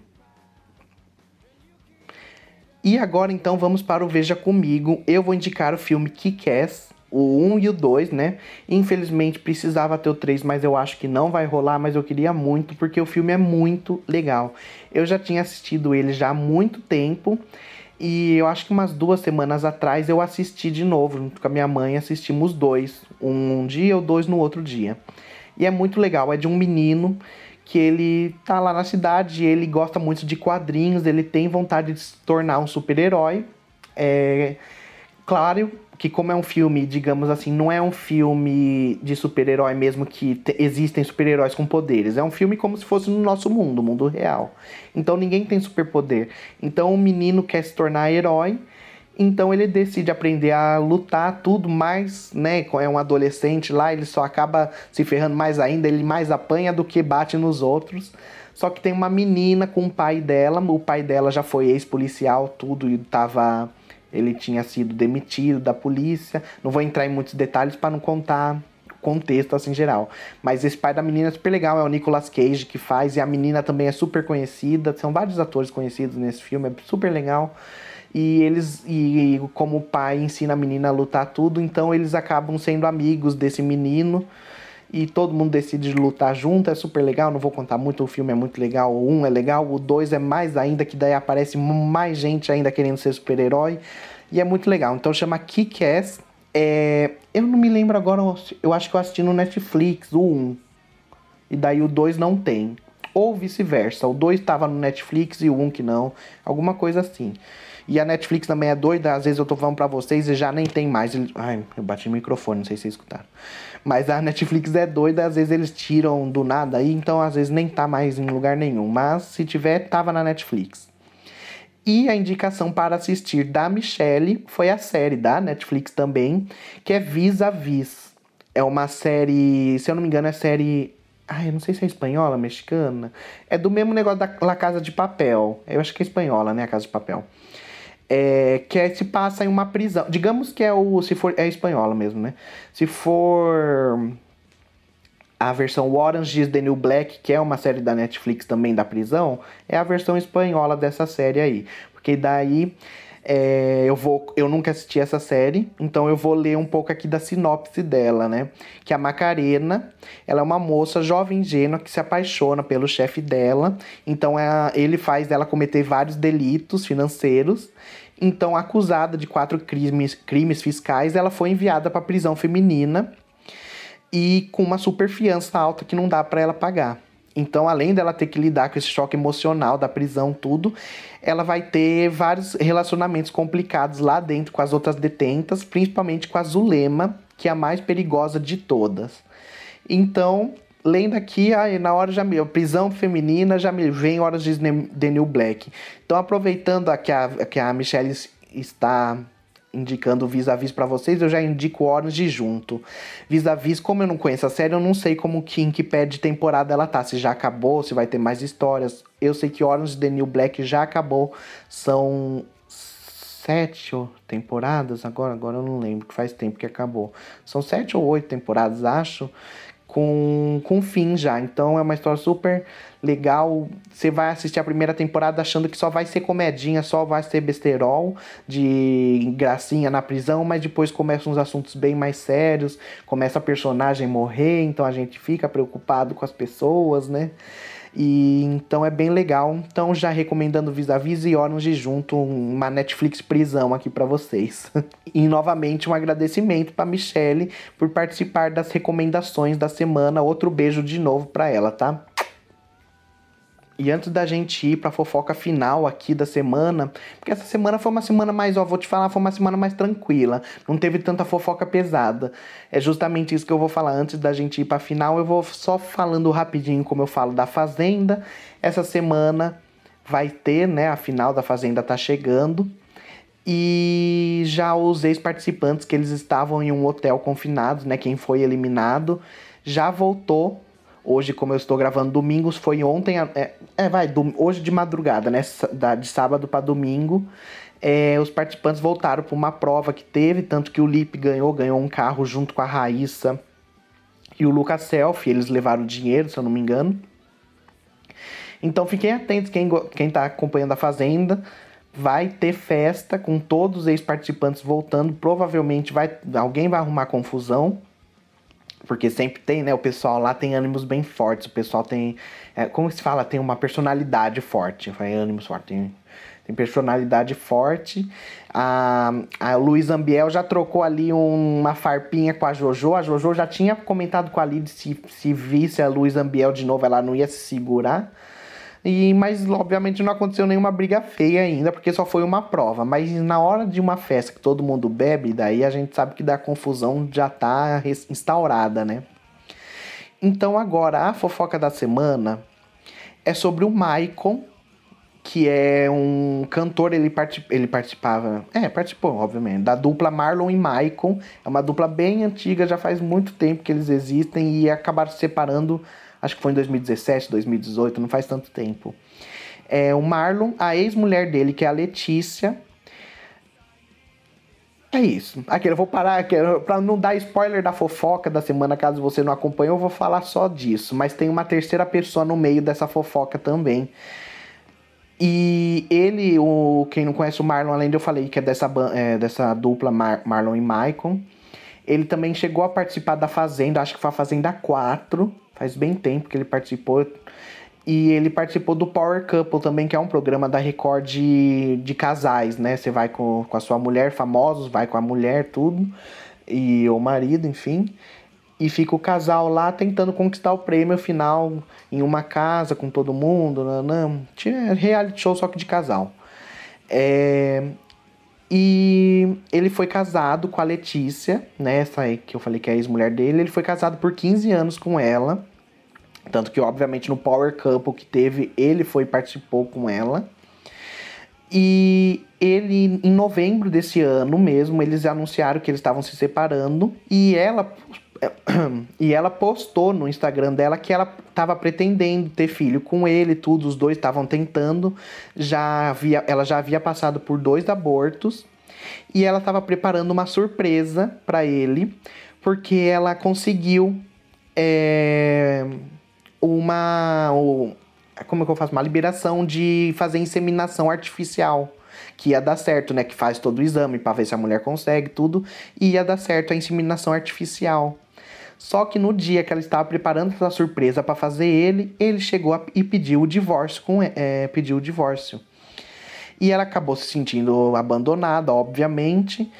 E agora então vamos para o Veja Comigo. Eu vou indicar o filme Kick-Ass, o 1 e o 2, né? Infelizmente precisava ter o 3, mas eu acho que não vai rolar, mas eu queria muito porque o filme é muito legal. Eu já tinha assistido ele já há muito tempo e eu acho que umas duas semanas atrás eu assisti de novo, junto com a minha mãe, assistimos dois, um dia ou dois no outro dia. E é muito legal, é de um menino que ele tá lá na cidade, ele gosta muito de quadrinhos, ele tem vontade de se tornar um super-herói. É claro que como é um filme, digamos assim, não é um filme de super-herói mesmo que existem super-heróis com poderes. É um filme como se fosse no nosso mundo, mundo real. Então ninguém tem superpoder. Então o menino quer se tornar herói então ele decide aprender a lutar tudo mais, né? É um adolescente lá, ele só acaba se ferrando mais ainda, ele mais apanha do que bate nos outros. Só que tem uma menina com o pai dela, o pai dela já foi ex-policial, tudo, e tava. Ele tinha sido demitido da polícia. Não vou entrar em muitos detalhes para não contar contexto assim geral. Mas esse pai da menina é super legal, é o Nicolas Cage que faz, e a menina também é super conhecida. São vários atores conhecidos nesse filme, é super legal e eles e, como o pai ensina a menina a lutar tudo, então eles acabam sendo amigos desse menino e todo mundo decide lutar junto, é super legal, não vou contar muito, o filme é muito legal, o um é legal, o dois é mais ainda, que daí aparece mais gente ainda querendo ser super-herói, e é muito legal, então chama Kick-Ass, é, eu não me lembro agora, eu acho que eu assisti no Netflix, o 1, e daí o 2 não tem, ou vice-versa, o 2 estava no Netflix e o 1 que não, alguma coisa assim. E a Netflix também é doida, às vezes eu tô falando pra vocês e já nem tem mais. Ai, eu bati no microfone, não sei se vocês escutaram. Mas a Netflix é doida, às vezes eles tiram do nada aí, então às vezes nem tá mais em lugar nenhum. Mas se tiver, tava na Netflix. E a indicação para assistir da Michelle foi a série da Netflix também, que é Vis a Vis. É uma série, se eu não me engano, é série Ai, eu não sei se é espanhola, mexicana. É do mesmo negócio da La Casa de Papel. Eu acho que é espanhola, né? A Casa de Papel é, que é, se passa em uma prisão. Digamos que é o. Se for. É espanhola mesmo, né? Se for a versão Orange is the New Black, que é uma série da Netflix também da prisão, é a versão espanhola dessa série aí. Porque daí é, eu vou, eu nunca assisti essa série, então eu vou ler um pouco aqui da sinopse dela, né? Que a Macarena, ela é uma moça jovem ingênua que se apaixona pelo chefe dela, então ele faz ela cometer vários delitos financeiros então, acusada de quatro crimes, crimes fiscais, ela foi enviada para prisão feminina e com uma super fiança alta que não dá para ela pagar. Então, além dela ter que lidar com esse choque emocional da prisão, tudo, ela vai ter vários relacionamentos complicados lá dentro com as outras detentas, principalmente com a Zulema, que é a mais perigosa de todas. Então, lendo aqui, aí na hora já me. Prisão feminina já me vem horas de The New Black. Então, aproveitando a, que, a, que a Michelle está indicando vis-a-vis para vocês, eu já indico Orange junto. Vis-a-vis, como eu não conheço a série, eu não sei como que, em que pé de temporada ela tá. Se já acabou, se vai ter mais histórias. Eu sei que Orange The New Black já acabou. São sete temporadas agora, agora eu não lembro, que faz tempo que acabou. São sete ou oito temporadas, acho com, com fim já. Então é uma história super legal. Você vai assistir a primeira temporada achando que só vai ser comedinha, só vai ser besterol de gracinha na prisão, mas depois começam uns assuntos bem mais sérios, começa a personagem morrer, então a gente fica preocupado com as pessoas, né? E então é bem legal. Então já recomendando Vis-a-Vis e Orange junto uma Netflix prisão aqui para vocês. e novamente um agradecimento para Michelle por participar das recomendações da semana. Outro beijo de novo para ela, tá? E antes da gente ir pra fofoca final aqui da semana, porque essa semana foi uma semana mais, ó, vou te falar, foi uma semana mais tranquila. Não teve tanta fofoca pesada. É justamente isso que eu vou falar antes da gente ir pra final. Eu vou só falando rapidinho como eu falo da Fazenda. Essa semana vai ter, né? A final da Fazenda tá chegando. E já os ex-participantes que eles estavam em um hotel confinados, né? Quem foi eliminado já voltou. Hoje, como eu estou gravando domingos, foi ontem. É, é vai, do, hoje de madrugada, né? De sábado para domingo. É, os participantes voltaram para uma prova que teve, tanto que o Lipe ganhou, ganhou um carro junto com a Raíssa e o Lucas Selfie, eles levaram dinheiro, se eu não me engano. Então fiquem atentos, quem, quem tá acompanhando a Fazenda, vai ter festa com todos os ex-participantes voltando. Provavelmente vai, alguém vai arrumar confusão. Porque sempre tem, né? O pessoal lá tem ânimos bem fortes. O pessoal tem. É, como se fala? Tem uma personalidade forte. Vai ânimos fortes. Tem, tem personalidade forte. A, a Luiz Ambiel já trocou ali um, uma farpinha com a Jojo. A Jojo já tinha comentado com a Lid se, se visse a Luiz Ambiel de novo, ela não ia se segurar. E, mas obviamente não aconteceu nenhuma briga feia ainda, porque só foi uma prova. Mas na hora de uma festa que todo mundo bebe, daí a gente sabe que da confusão já tá instaurada, né? Então agora a fofoca da semana é sobre o Maicon, que é um cantor, ele, particip, ele participava, é, participou, obviamente, da dupla Marlon e Maicon. É uma dupla bem antiga, já faz muito tempo que eles existem e acabaram se separando acho que foi em 2017, 2018, não faz tanto tempo. É, o Marlon, a ex-mulher dele, que é a Letícia. É isso. Aqui eu vou parar, para não dar spoiler da fofoca da semana, caso você não acompanhou, eu vou falar só disso. Mas tem uma terceira pessoa no meio dessa fofoca também. E ele, o, quem não conhece o Marlon, além de eu falei que é dessa, é, dessa dupla Mar, Marlon e Maicon, ele também chegou a participar da Fazenda, acho que foi a Fazenda 4, Faz bem tempo que ele participou. E ele participou do Power Couple também, que é um programa da Record de, de casais, né? Você vai com, com a sua mulher, famosos, vai com a mulher, tudo. E o marido, enfim. E fica o casal lá tentando conquistar o prêmio final em uma casa com todo mundo. Não. Tinha reality show só que de casal. É, e ele foi casado com a Letícia, né? Essa aí que eu falei que é a ex-mulher dele. Ele foi casado por 15 anos com ela. Tanto que, obviamente, no Power Couple que teve, ele foi participou com ela. E ele, em novembro desse ano mesmo, eles anunciaram que eles estavam se separando. E ela, e ela postou no Instagram dela que ela estava pretendendo ter filho com ele, tudo. Os dois estavam tentando. Já havia, ela já havia passado por dois abortos. E ela estava preparando uma surpresa para ele, porque ela conseguiu. É, uma. Como é que eu faço? Uma liberação de fazer inseminação artificial. Que ia dar certo, né? Que faz todo o exame para ver se a mulher consegue tudo. E ia dar certo a inseminação artificial. Só que no dia que ela estava preparando essa surpresa para fazer ele, ele chegou a, e pediu o divórcio com é, pediu o divórcio. E ela acabou se sentindo abandonada, obviamente,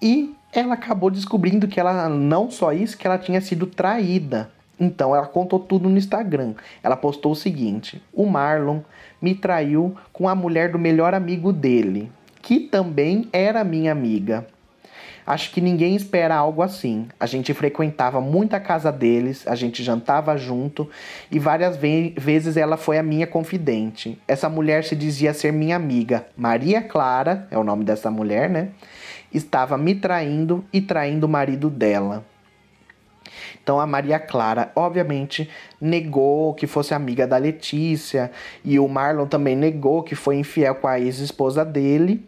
e ela acabou descobrindo que ela não só isso, que ela tinha sido traída então ela contou tudo no Instagram. Ela postou o seguinte: o Marlon me traiu com a mulher do melhor amigo dele, que também era minha amiga. Acho que ninguém espera algo assim. A gente frequentava muito a casa deles, a gente jantava junto e várias ve vezes ela foi a minha confidente. Essa mulher se dizia ser minha amiga. Maria Clara, é o nome dessa mulher, né? Estava me traindo e traindo o marido dela. Então a Maria Clara, obviamente, negou que fosse amiga da Letícia, e o Marlon também negou que foi infiel com a ex-esposa dele.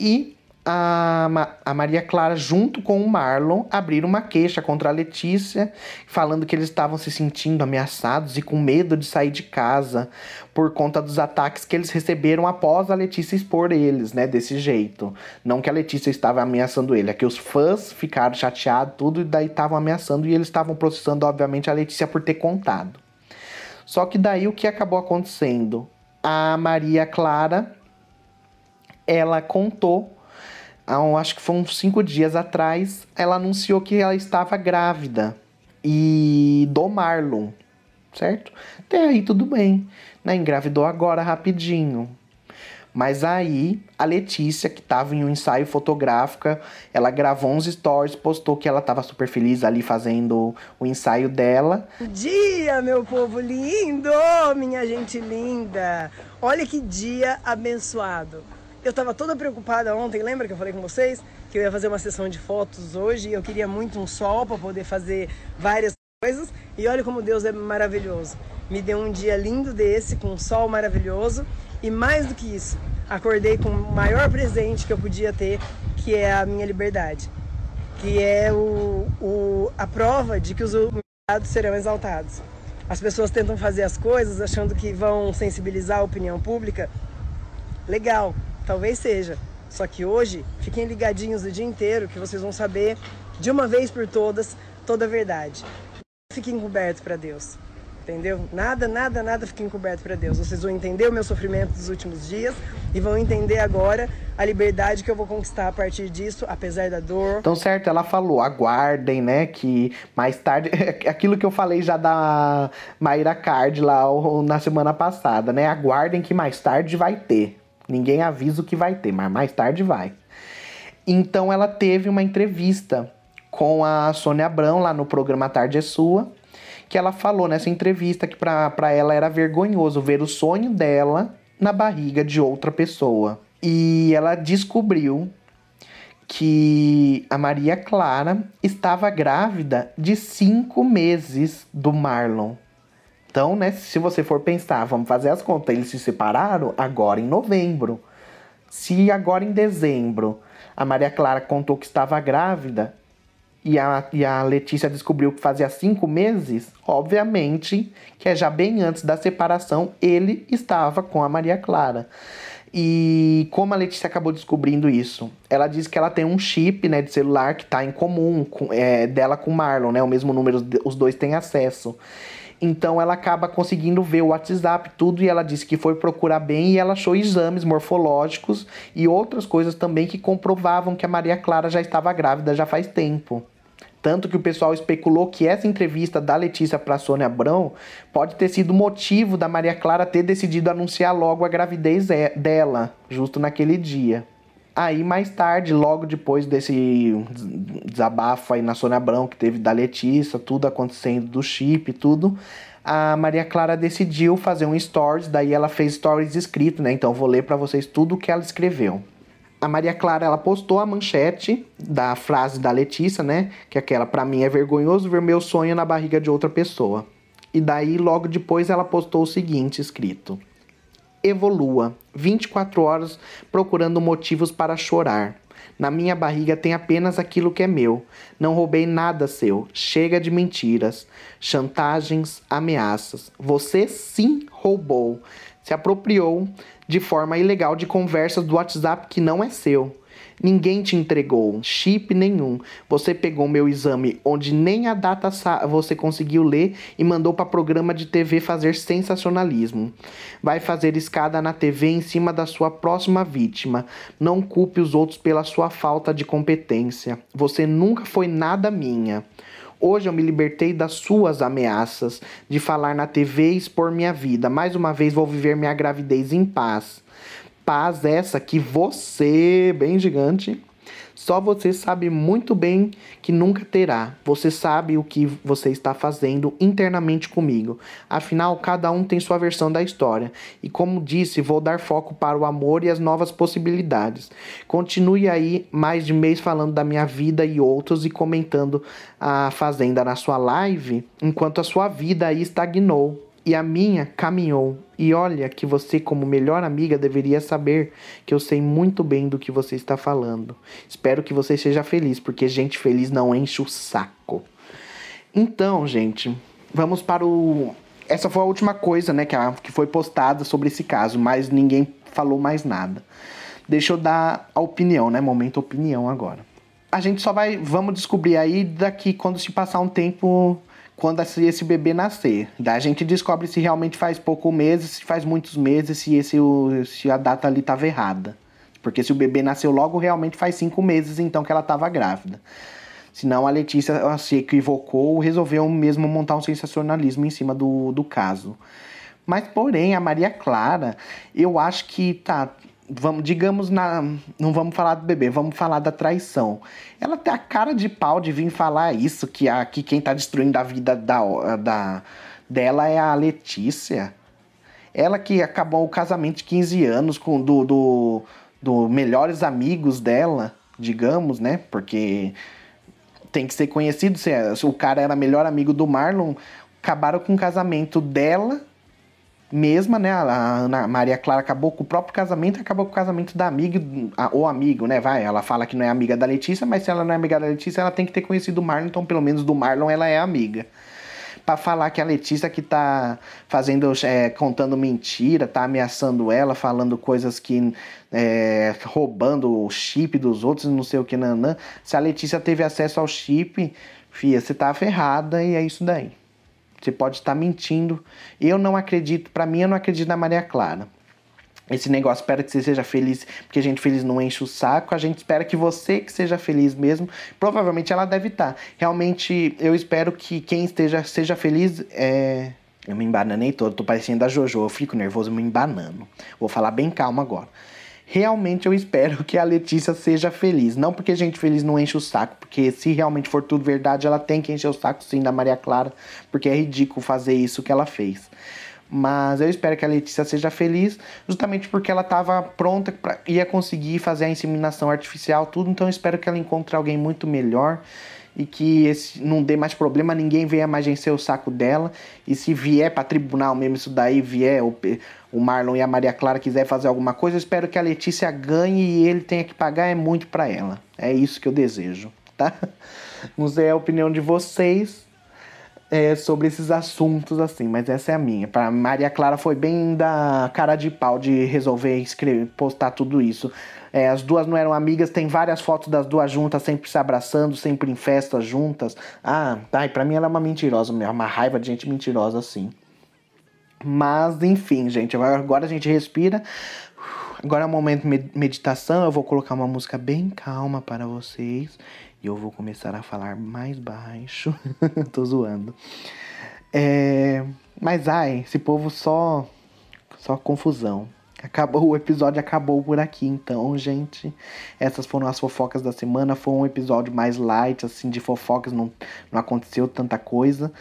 E a, a Maria Clara, junto com o Marlon, abriram uma queixa contra a Letícia, falando que eles estavam se sentindo ameaçados e com medo de sair de casa por conta dos ataques que eles receberam após a Letícia expor eles, né? Desse jeito. Não que a Letícia estava ameaçando ele, é que os fãs ficaram chateados, tudo, e daí estavam ameaçando e eles estavam processando, obviamente, a Letícia por ter contado. Só que daí o que acabou acontecendo? A Maria Clara, ela contou há, acho que foi uns cinco dias atrás, ela anunciou que ela estava grávida. E do Marlon, certo? Até aí tudo bem, né? Engravidou agora rapidinho. Mas aí a Letícia, que estava em um ensaio fotográfico, ela gravou uns stories, postou que ela estava super feliz ali fazendo o ensaio dela. Bom dia, meu povo lindo, minha gente linda. Olha que dia abençoado. Eu estava toda preocupada ontem, lembra que eu falei com vocês que eu ia fazer uma sessão de fotos hoje e eu queria muito um sol para poder fazer várias coisas e olha como Deus é maravilhoso. Me deu um dia lindo desse, com um sol maravilhoso e mais do que isso, acordei com o maior presente que eu podia ter, que é a minha liberdade, que é o, o a prova de que os humilhados serão exaltados. As pessoas tentam fazer as coisas achando que vão sensibilizar a opinião pública. Legal, talvez seja. Só que hoje, fiquem ligadinhos o dia inteiro que vocês vão saber de uma vez por todas toda a verdade. Fiquem cobertos para Deus. Entendeu? Nada, nada, nada fica encoberto para Deus. Vocês vão entender o meu sofrimento dos últimos dias e vão entender agora a liberdade que eu vou conquistar a partir disso, apesar da dor. Então, certo, ela falou, aguardem, né, que mais tarde, aquilo que eu falei já da Mayra Card lá na semana passada, né, aguardem que mais tarde vai ter. Ninguém avisa o que vai ter, mas mais tarde vai. Então, ela teve uma entrevista com a Sônia Abrão lá no programa Tarde é Sua, que ela falou nessa entrevista que para ela era vergonhoso ver o sonho dela na barriga de outra pessoa. E ela descobriu que a Maria Clara estava grávida de cinco meses do Marlon. Então, né, se você for pensar, vamos fazer as contas, eles se separaram agora em novembro. Se agora em dezembro a Maria Clara contou que estava grávida, e a, e a Letícia descobriu que fazia cinco meses, obviamente que é já bem antes da separação, ele estava com a Maria Clara. E como a Letícia acabou descobrindo isso? Ela diz que ela tem um chip né, de celular que está em comum com, é, dela com o Marlon, né? O mesmo número, os dois têm acesso. Então ela acaba conseguindo ver o WhatsApp, tudo, e ela disse que foi procurar bem e ela achou exames morfológicos e outras coisas também que comprovavam que a Maria Clara já estava grávida já faz tempo. Tanto que o pessoal especulou que essa entrevista da Letícia para Sônia Abrão pode ter sido motivo da Maria Clara ter decidido anunciar logo a gravidez dela, justo naquele dia. Aí mais tarde, logo depois desse desabafo aí na Sônia Abrão que teve da Letícia, tudo acontecendo do chip tudo, a Maria Clara decidiu fazer um stories, daí ela fez stories escrito, né? Então vou ler para vocês tudo o que ela escreveu a Maria Clara ela postou a manchete da frase da Letícia, né? Que aquela para mim é vergonhoso ver meu sonho na barriga de outra pessoa. E daí logo depois ela postou o seguinte escrito: Evolua 24 horas procurando motivos para chorar. Na minha barriga tem apenas aquilo que é meu. Não roubei nada seu. Chega de mentiras, chantagens, ameaças. Você sim roubou. Se apropriou de forma ilegal de conversas do WhatsApp que não é seu. Ninguém te entregou chip nenhum. Você pegou meu exame onde nem a data você conseguiu ler e mandou para programa de TV fazer sensacionalismo. Vai fazer escada na TV em cima da sua próxima vítima. Não culpe os outros pela sua falta de competência. Você nunca foi nada minha. Hoje eu me libertei das suas ameaças de falar na TV e expor minha vida. Mais uma vez vou viver minha gravidez em paz. Paz essa que você, bem gigante, só você sabe muito bem que nunca terá. Você sabe o que você está fazendo internamente comigo. Afinal, cada um tem sua versão da história. E como disse, vou dar foco para o amor e as novas possibilidades. Continue aí mais de mês falando da minha vida e outros e comentando a Fazenda na sua live, enquanto a sua vida aí estagnou e a minha caminhou. E olha que você, como melhor amiga, deveria saber que eu sei muito bem do que você está falando. Espero que você seja feliz, porque gente feliz não enche o saco. Então, gente, vamos para o. Essa foi a última coisa, né, que, a, que foi postada sobre esse caso, mas ninguém falou mais nada. Deixa eu dar a opinião, né? Momento opinião agora. A gente só vai. Vamos descobrir aí daqui quando se passar um tempo quando esse bebê nascer. Daí a gente descobre se realmente faz pouco meses, se faz muitos meses, se, esse, se a data ali estava errada. Porque se o bebê nasceu logo, realmente faz cinco meses então que ela estava grávida. Senão a Letícia se equivocou, resolveu mesmo montar um sensacionalismo em cima do, do caso. Mas, porém, a Maria Clara, eu acho que tá vamos, digamos, na, não vamos falar do bebê, vamos falar da traição. Ela tem a cara de pau de vir falar isso, que, a, que quem tá destruindo a vida da, da, dela é a Letícia. Ela que acabou o casamento de 15 anos com do, do, do melhores amigos dela, digamos, né? Porque tem que ser conhecido. Se, se o cara era melhor amigo do Marlon, acabaram com o casamento dela mesma, né? A Ana Maria Clara acabou com o próprio casamento, acabou com o casamento da amiga, ou amigo, né? Vai, ela fala que não é amiga da Letícia, mas se ela não é amiga da Letícia, ela tem que ter conhecido o Marlon, então pelo menos do Marlon ela é amiga. Pra falar que a Letícia que tá fazendo, é, contando mentira, tá ameaçando ela, falando coisas que. É, roubando o chip dos outros, não sei o que, nanã. Se a Letícia teve acesso ao chip, fia, você tá ferrada e é isso daí. Você pode estar mentindo. Eu não acredito, para mim, eu não acredito na Maria Clara. Esse negócio espera que você seja feliz, porque a gente feliz não enche o saco. A gente espera que você que seja feliz mesmo. Provavelmente ela deve estar. Realmente, eu espero que quem esteja seja feliz. É... Eu me embananei todo, tô parecendo a Jojo. Eu fico nervoso me embanando. Vou falar bem calmo agora realmente eu espero que a Letícia seja feliz. Não porque gente feliz não enche o saco, porque se realmente for tudo verdade, ela tem que encher o saco sim da Maria Clara, porque é ridículo fazer isso que ela fez. Mas eu espero que a Letícia seja feliz, justamente porque ela estava pronta para ia conseguir fazer a inseminação artificial, tudo. Então eu espero que ela encontre alguém muito melhor e que esse não dê mais problema, ninguém venha mais encher o saco dela. E se vier para tribunal mesmo isso daí, vier o, o Marlon e a Maria Clara quiser fazer alguma coisa, eu espero que a Letícia ganhe e ele tenha que pagar é muito para ela. É isso que eu desejo, tá? Não sei a opinião de vocês é, sobre esses assuntos assim, mas essa é a minha. Para Maria Clara foi bem da cara de pau de resolver escrever, postar tudo isso. É, as duas não eram amigas, tem várias fotos das duas juntas, sempre se abraçando, sempre em festas juntas. Ah, e pra mim ela é uma mentirosa uma raiva de gente mentirosa assim. Mas, enfim, gente, agora a gente respira. Agora é o momento de meditação. Eu vou colocar uma música bem calma para vocês. E eu vou começar a falar mais baixo. Tô zoando. É... Mas ai, esse povo só. Só confusão. Acabou, o episódio acabou por aqui, então, gente. Essas foram as fofocas da semana. Foi um episódio mais light, assim, de fofocas, não, não aconteceu tanta coisa.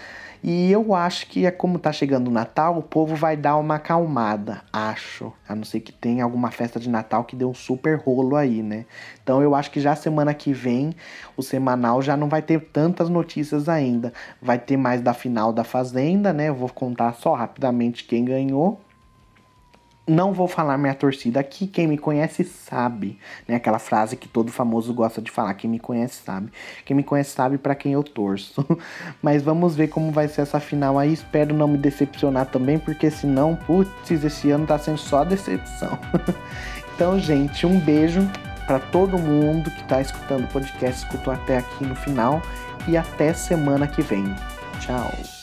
E eu acho que é como tá chegando o Natal, o povo vai dar uma acalmada, acho. A não ser que tenha alguma festa de Natal que deu um super rolo aí, né? Então eu acho que já semana que vem, o semanal já não vai ter tantas notícias ainda. Vai ter mais da final da Fazenda, né? Eu vou contar só rapidamente quem ganhou não vou falar minha torcida aqui, quem me conhece sabe, né? Aquela frase que todo famoso gosta de falar, quem me conhece sabe. Quem me conhece sabe para quem eu torço. Mas vamos ver como vai ser essa final aí. Espero não me decepcionar também, porque senão, putz, esse ano tá sendo só decepção. então, gente, um beijo para todo mundo que tá escutando o podcast, escutou até aqui no final e até semana que vem. Tchau.